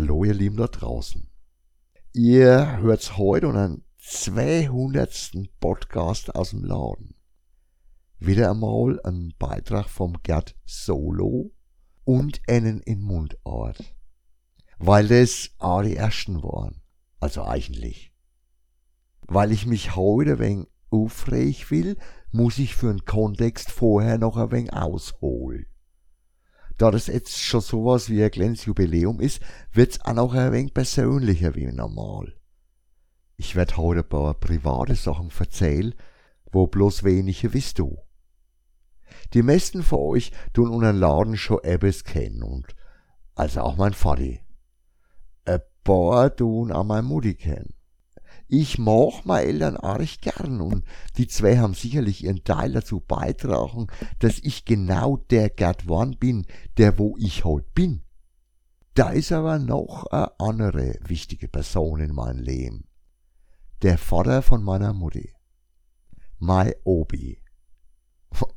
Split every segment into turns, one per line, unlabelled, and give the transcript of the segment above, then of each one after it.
Hallo ihr Lieben da draußen. Ihr hört's heute unseren 200. Podcast aus dem Laden. Wieder einmal ein Beitrag vom Gerd Solo und einen in Mundart. Weil das auch die ersten waren. Also eigentlich. Weil ich mich heute wenig aufreg will, muss ich für den Kontext vorher noch ein wenig ausholen. Da das jetzt schon sowas wie ein kleines Jubiläum ist, wird's auch noch ein wenig persönlicher wie normal. Ich werd heute ein paar private Sachen erzählen, wo bloß wenige wisst du. Die meisten von euch tun unseren Laden schon etwas kennen und also auch mein Vati. Ein paar tun auch mein Mutti kennen. Ich mag meine Eltern arg gern und die zwei haben sicherlich ihren Teil dazu beitragen, dass ich genau der Gerd Wann bin, der wo ich heute bin. Da ist aber noch eine andere wichtige Person in meinem Leben. Der Vater von meiner Mutti. Mai Obi.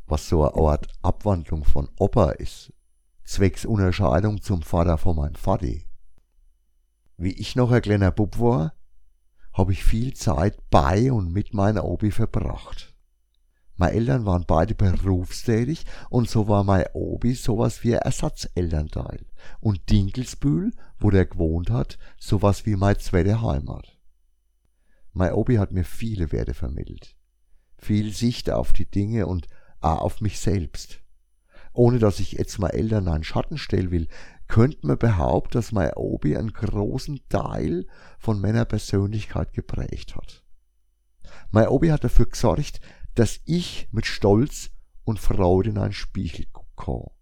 Was so eine Art Abwandlung von Opa ist. Zwecks Unterscheidung zum Vater von meinem Vati. Wie ich noch ein kleiner Bub war, habe ich viel Zeit bei und mit meiner Obi verbracht. Meine Eltern waren beide berufstätig und so war mein Obi sowas wie ein Ersatzelternteil und Dinkelsbühl, wo der gewohnt hat, sowas wie meine zweite Heimat. Mein Obi hat mir viele Werte vermittelt, viel Sicht auf die Dinge und auch auf mich selbst. Ohne dass ich jetzt meine Eltern einen Schatten stellen will, könnte man behaupten, dass Obi einen großen Teil von meiner Persönlichkeit geprägt hat. Obi hat dafür gesorgt, dass ich mit Stolz und Freude in einen Spiegel gucken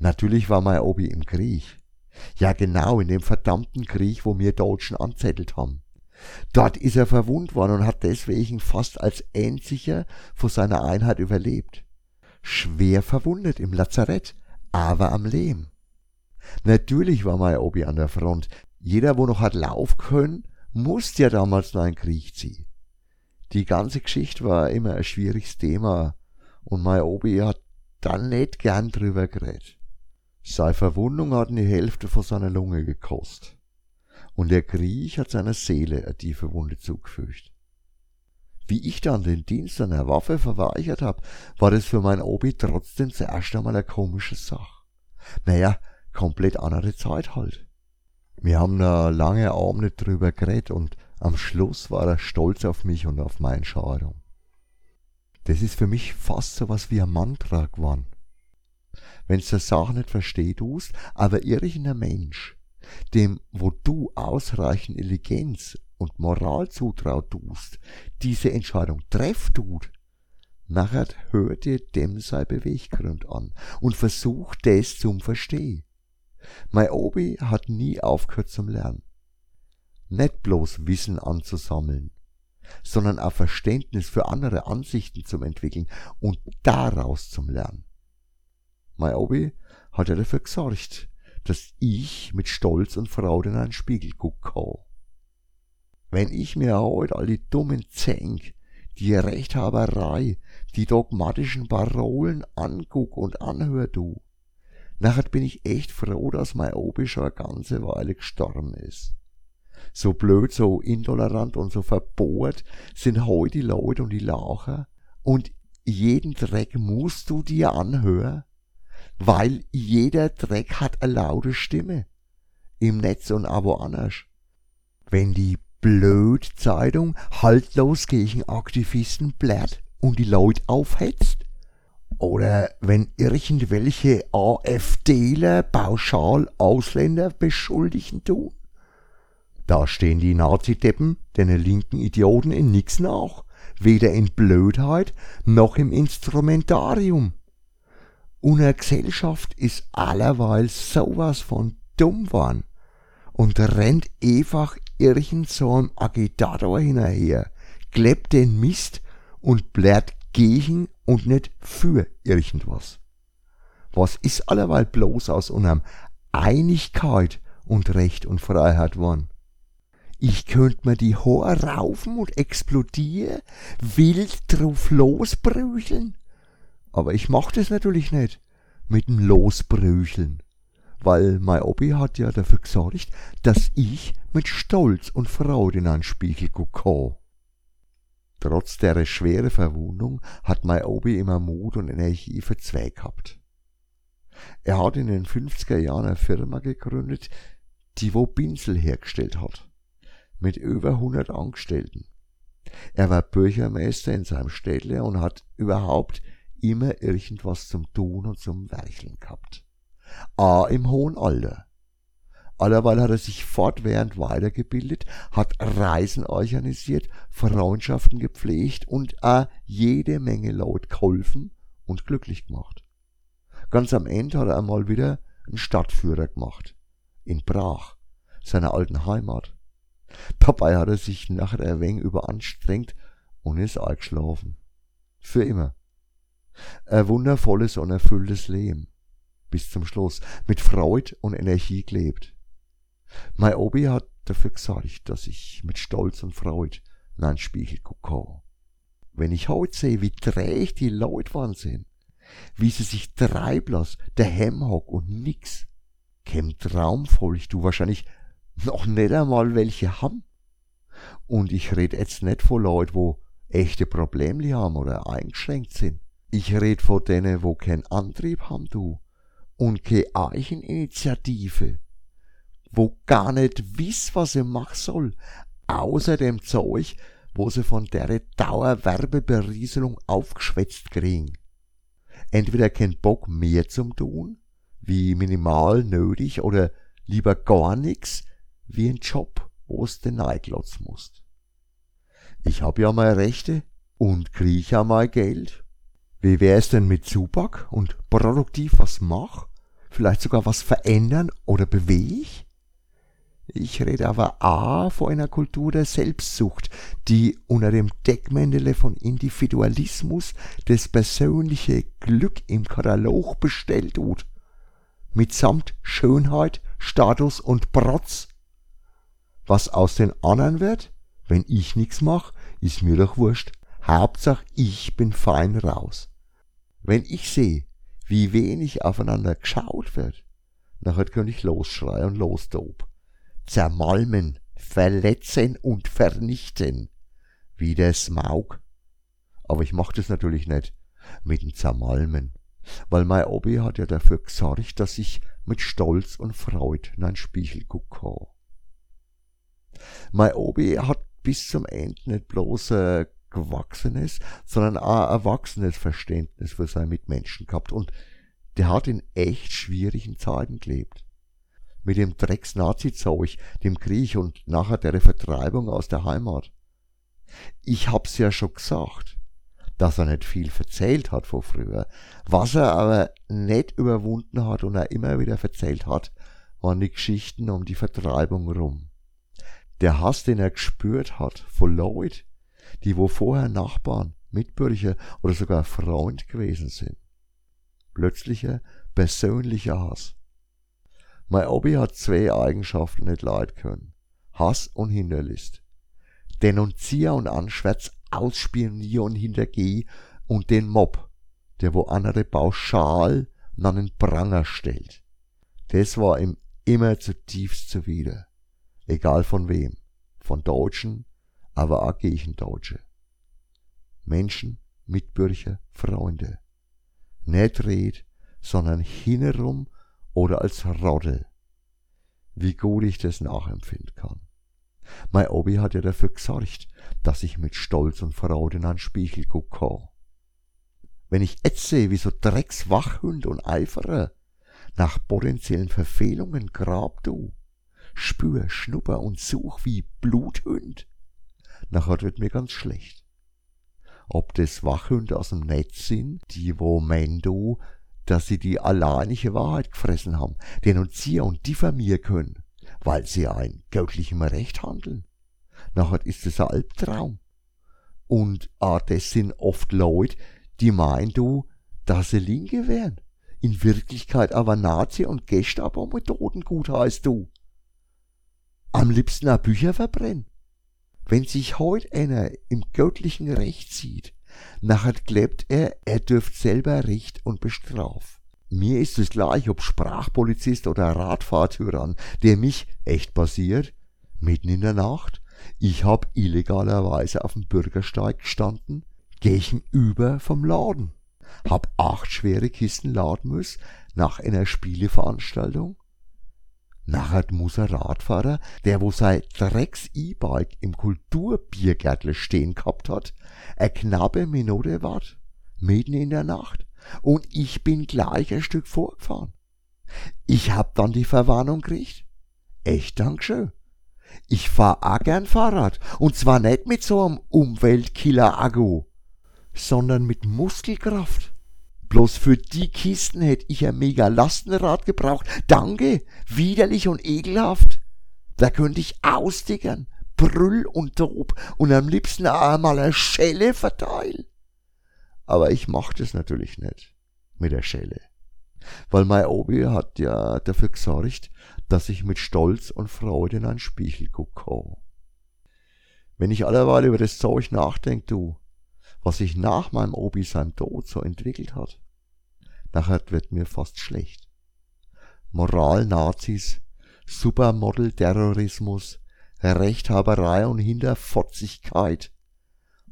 Natürlich war Obi im Krieg. Ja genau, in dem verdammten Krieg, wo wir Deutschen anzettelt haben. Dort ist er verwundt worden und hat deswegen fast als einziger vor seiner Einheit überlebt. Schwer verwundet im Lazarett, aber am Leben. Natürlich war mein Obi an der Front. Jeder, wo noch hat laufen können, musste ja damals noch einen Krieg ziehen. Die ganze Geschichte war immer ein schwieriges Thema und mein Obi hat dann nicht gern drüber geredet. Seine Verwundung hat die Hälfte von seiner Lunge gekostet. Und der Krieg hat seiner Seele eine tiefe Wunde zugefügt. Wie ich dann den Dienst an der Waffe verweigert hab, war das für mein Obi trotzdem zuerst einmal eine komische Sache. Naja, komplett andere Zeit halt. Wir haben da lange Abende drüber geredet und am Schluss war er stolz auf mich und auf meine Entscheidung. Das ist für mich fast so was wie ein Mantra geworden. Wenn's der Sache nicht versteht tust, aber irgendein Mensch, dem, wo du ausreichend Intelligenz und Moral zutraut tust, diese Entscheidung treff tut, nachher hört dir dem sei Beweggrund an und versucht das zum Verstehen. Mein Obi hat nie aufgehört zum Lernen. Nicht bloß Wissen anzusammeln, sondern auch Verständnis für andere Ansichten zum entwickeln und daraus zum Lernen. Mein Obi hat ja dafür gesorgt, dass ich mit Stolz und Freude in einen Spiegel gucken kann. Wenn ich mir heute all die dummen Zänk, die Rechthaberei, die dogmatischen Parolen anguck und anhör du, nachher bin ich echt froh, dass mein Obi schon eine ganze Weile gestorben ist. So blöd, so intolerant und so verbohrt sind heute die Leute und die Lacher und jeden Dreck musst du dir anhören, weil jeder Dreck hat eine laute Stimme. Im Netz und aber anders. Wenn die Blöd-Zeitung haltlos gegen Aktivisten blärt und die Leute aufhetzt. Oder wenn irgendwelche AfDler pauschal Ausländer beschuldigen tun. Da stehen die Nazideppen, den linken Idioten, in nix nach. Weder in Blödheit noch im Instrumentarium. Unsere Gesellschaft ist allerweil sowas von dumm worden und rennt einfach irgend so einem Agitator hinterher, klebt den Mist und blärt gegen und nicht für irgendwas. Was ist allerweil bloß aus unserem Einigkeit und Recht und Freiheit worden? Ich könnt mir die Haare raufen und explodieren, wild drauf losbrücheln. Aber ich mach das natürlich nicht mit dem Losbrücheln weil mein Obi hat ja dafür gesorgt, dass ich mit Stolz und Freude in einen Spiegel gucke. Trotz der schweren Verwundung hat mein Obi immer Mut und Energie für zwei gehabt. Er hat in den 50er Jahren eine Firma gegründet, die wo Pinsel hergestellt hat. Mit über 100 Angestellten. Er war Bürgermeister in seinem Städtle und hat überhaupt immer irgendwas zum Tun und zum Wercheln gehabt. A im hohen Alter. Allerweil hat er sich fortwährend weitergebildet, hat Reisen organisiert, Freundschaften gepflegt und a jede Menge Leute geholfen und glücklich gemacht. Ganz am Ende hat er einmal wieder einen Stadtführer gemacht. In Brach, seiner alten Heimat. Dabei hat er sich nachher ein wenig überanstrengt und ist eingeschlafen. Für immer. Ein wundervolles und erfülltes Leben. Bis zum Schluss. Mit Freude und Energie gelebt. Mein Obi hat dafür gesorgt, dass ich mit Stolz und Freude in einen Spiegel gucke. Wenn ich heute sehe, wie träg die Leute waren sind, wie sie sich treiben lassen, der hock und nix, käm traumvoll, ich du wahrscheinlich noch nicht einmal welche haben. Und ich red jetzt nicht von Leuten, wo echte Probleme haben oder eingeschränkt sind. Ich red von denen, wo keinen Antrieb haben, du, und keine Eicheninitiative, wo gar nicht wiss, was sie machen soll, außer dem Zeug, wo sie von der Dauerwerbeberieselung aufgeschwätzt kriegen. Entweder kein Bock mehr zum tun, wie minimal nötig, oder lieber gar nix, wie ein Job, wo's den Neiglotz musst. Ich hab ja mal Rechte und krieg ja mal Geld. Wie wär's denn mit Zuback und produktiv was mach? Vielleicht sogar was verändern oder beweg? Ich rede aber A vor einer Kultur der Selbstsucht, die unter dem Deckmändele von Individualismus das persönliche Glück im Katalog bestellt tut. Mitsamt Schönheit, Status und Protz. Was aus den anderen wird, wenn ich nix mach, ist mir doch wurscht. Hauptsache ich bin fein raus. Wenn ich seh, wie wenig aufeinander geschaut wird, nachher könnte ich losschreien und losdob zermalmen, verletzen und vernichten, wie der Smaug. Aber ich mach das natürlich nicht mit dem Zermalmen, weil mein Obi hat ja dafür gesorgt, dass ich mit Stolz und Freude in ein Spiegel gucke. Mein Obi hat bis zum Ende nicht bloß ein gewachsenes, sondern auch ein erwachsenes Verständnis für seine Mitmenschen gehabt und der hat in echt schwierigen Zeiten gelebt mit dem Drecks-Nazi-Zeug, dem Krieg und nachher der Vertreibung aus der Heimat. Ich hab's ja schon gesagt, dass er nicht viel verzählt hat von früher. Was er aber nicht überwunden hat und er immer wieder verzählt hat, waren die Geschichten um die Vertreibung rum. Der Hass, den er gespürt hat von Leuten, die wo vorher Nachbarn, Mitbürger oder sogar Freund gewesen sind. Plötzlicher, persönlicher Hass. Mein Obi hat zwei Eigenschaften nicht leid können. Hass und Hinterlist. Denunzier und Anschwärz, Ausspionier und Hintergeh und den Mob, der wo andere pauschal an den Pranger stellt. Das war ihm immer zutiefst zuwider. Egal von wem. Von Deutschen, aber auch gegen Deutsche. Menschen, Mitbürger, Freunde. Nicht red, sondern hinherum oder als Rodde. Wie gut ich das nachempfinden kann. Mein Obi hat ja dafür gesorgt, dass ich mit Stolz und Freude in einen Spiegel gucke. Wenn ich sehe, wie so Dreckswachhund und Eiferer nach potenziellen Verfehlungen grab du, spür, schnupper und such wie Bluthund, nachher wird mir ganz schlecht. Ob das Wachhunde aus dem Netz sind, die wo mein du dass sie die alleinige Wahrheit gefressen haben, denunzieren und diffamieren können, weil sie ein göttlichem Recht handeln. Nachher ist es ein Albtraum. Und ah, das sind oft Leute, die meinen du, dass sie Linke wären. In Wirklichkeit aber Nazi und Gestapo-Methoden gut heißt du. Am liebsten auch Bücher verbrennen. Wenn sich heute einer im göttlichen Recht sieht, Nachher glaubt er, er dürft selber Richt und Bestraf. mir ist es gleich, ob Sprachpolizist oder Radfahrtyrann, der mich, echt passiert, mitten in der Nacht, ich hab illegalerweise auf dem Bürgersteig gestanden, gegenüber vom Laden, hab acht schwere Kisten laden müssen nach einer Spieleveranstaltung. Nachher muss ein Radfahrer, der wo sein Drecks-E-Bike im Kulturbiergärtle stehen gehabt hat, eine knappe Minute wart, mitten in der Nacht, und ich bin gleich ein Stück vorgefahren. Ich hab dann die Verwarnung gekriegt. Echt Dankeschön. Ich fahr auch gern Fahrrad. Und zwar nicht mit so einem Umweltkiller-Akku, sondern mit Muskelkraft. Bloß für die Kisten hätte ich ein mega Lastenrad gebraucht. Danke, widerlich und ekelhaft. Da könnte ich austickern, brüll und tob und am liebsten einmal eine Schelle verteilen. Aber ich mach das natürlich nicht mit der Schelle. Weil mein Obi hat ja dafür gesorgt, dass ich mit Stolz und Freude in einen Spiegel gucke. Wenn ich allerweil über das Zeug nachdenke, du, was sich nach meinem Obi sein Tod so entwickelt hat, nachher wird mir fast schlecht. Moral-Nazis, Supermodel-Terrorismus, Rechthaberei und Hinterfotzigkeit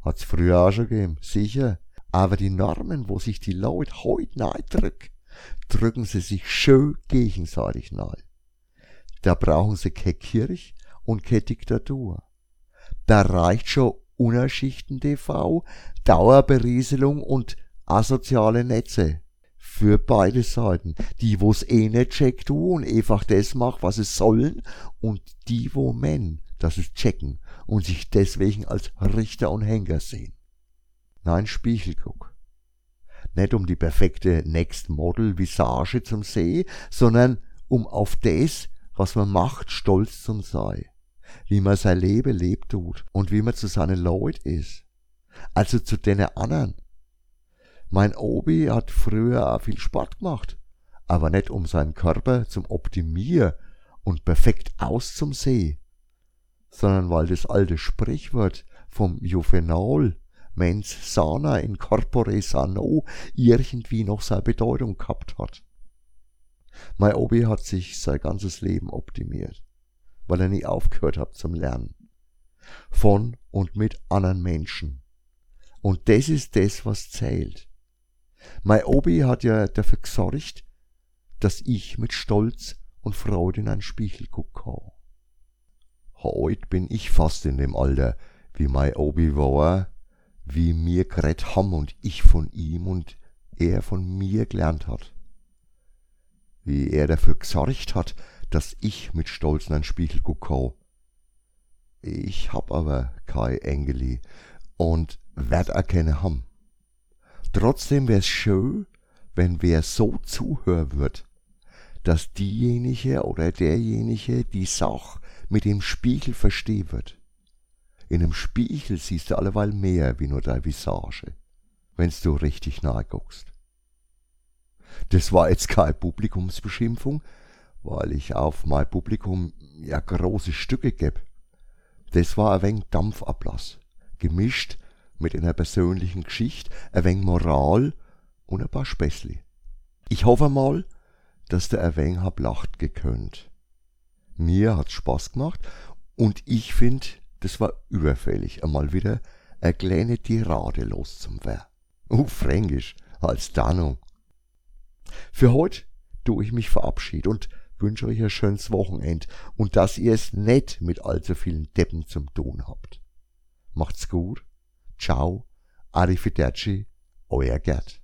hat's früher auch schon gegeben, sicher. Aber die Normen, wo sich die Leute heute nahe drücken, drücken sie sich schön gegenseitig nahe. Da brauchen sie keine Kirche und keine Diktatur. Da reicht schon Unerschichten TV, Dauerberieselung und asoziale Netze. Für beide Seiten. Die, wo's eh nicht checkt und einfach das macht, was es sollen, und die, wo men, das es checken und sich deswegen als Richter und Henker sehen. Nein, Spiegel guck. Nicht um die perfekte Next Model Visage zum See, sondern um auf das, was man macht, stolz zum sei. Wie man sein Leben lebt tut und wie man zu seinen Leuten ist. Also zu den anderen. Mein Obi hat früher auch viel Sport gemacht, aber nicht um seinen Körper zum Optimier und perfekt auszumsehen, sondern weil das alte Sprichwort vom Juvenal mens sana in corpore sano irgendwie noch seine Bedeutung gehabt hat. Mein Obi hat sich sein ganzes Leben optimiert, weil er nie aufgehört hat zum Lernen. Von und mit anderen Menschen. Und das ist das, was zählt. Mein Obi hat ja dafür gesorgt, dass ich mit Stolz und Freude in einen Spiegel gucke. Heute bin ich fast in dem Alter, wie mein Obi war, wie mir geredet haben und ich von ihm und er von mir gelernt hat wie er dafür gesorgt hat, dass ich mit Stolz in einen Spiegel gucke. Ich hab aber kein Engeli und werd erkennen ham. Trotzdem wär's schön, wenn wer so zuhören wird, dass diejenige oder derjenige die Sach mit dem Spiegel verstehen wird. In einem Spiegel siehst du alleweil mehr wie nur deine Visage, wenn's du richtig nahe guckst. Das war jetzt keine Publikumsbeschimpfung, weil ich auf mein Publikum ja große Stücke geb. Das war ein wenig Dampfablass, gemischt mit einer persönlichen Geschichte, ein wenig Moral und ein paar Späßli. Ich hoffe mal, dass der ein wenig hab lacht gekönnt. Mir hat's Spaß gemacht und ich find, das war überfällig, einmal wieder eine kleine Tirade los zum Wer. Uh, Fränkisch, als Dannung. Für heute tu ich mich verabschied und wünsche euch ein schönes Wochenend und dass ihr es nicht mit allzu vielen Deppen zum tun habt. Macht's gut. Ciao. Arrivederci. Euer Gerd.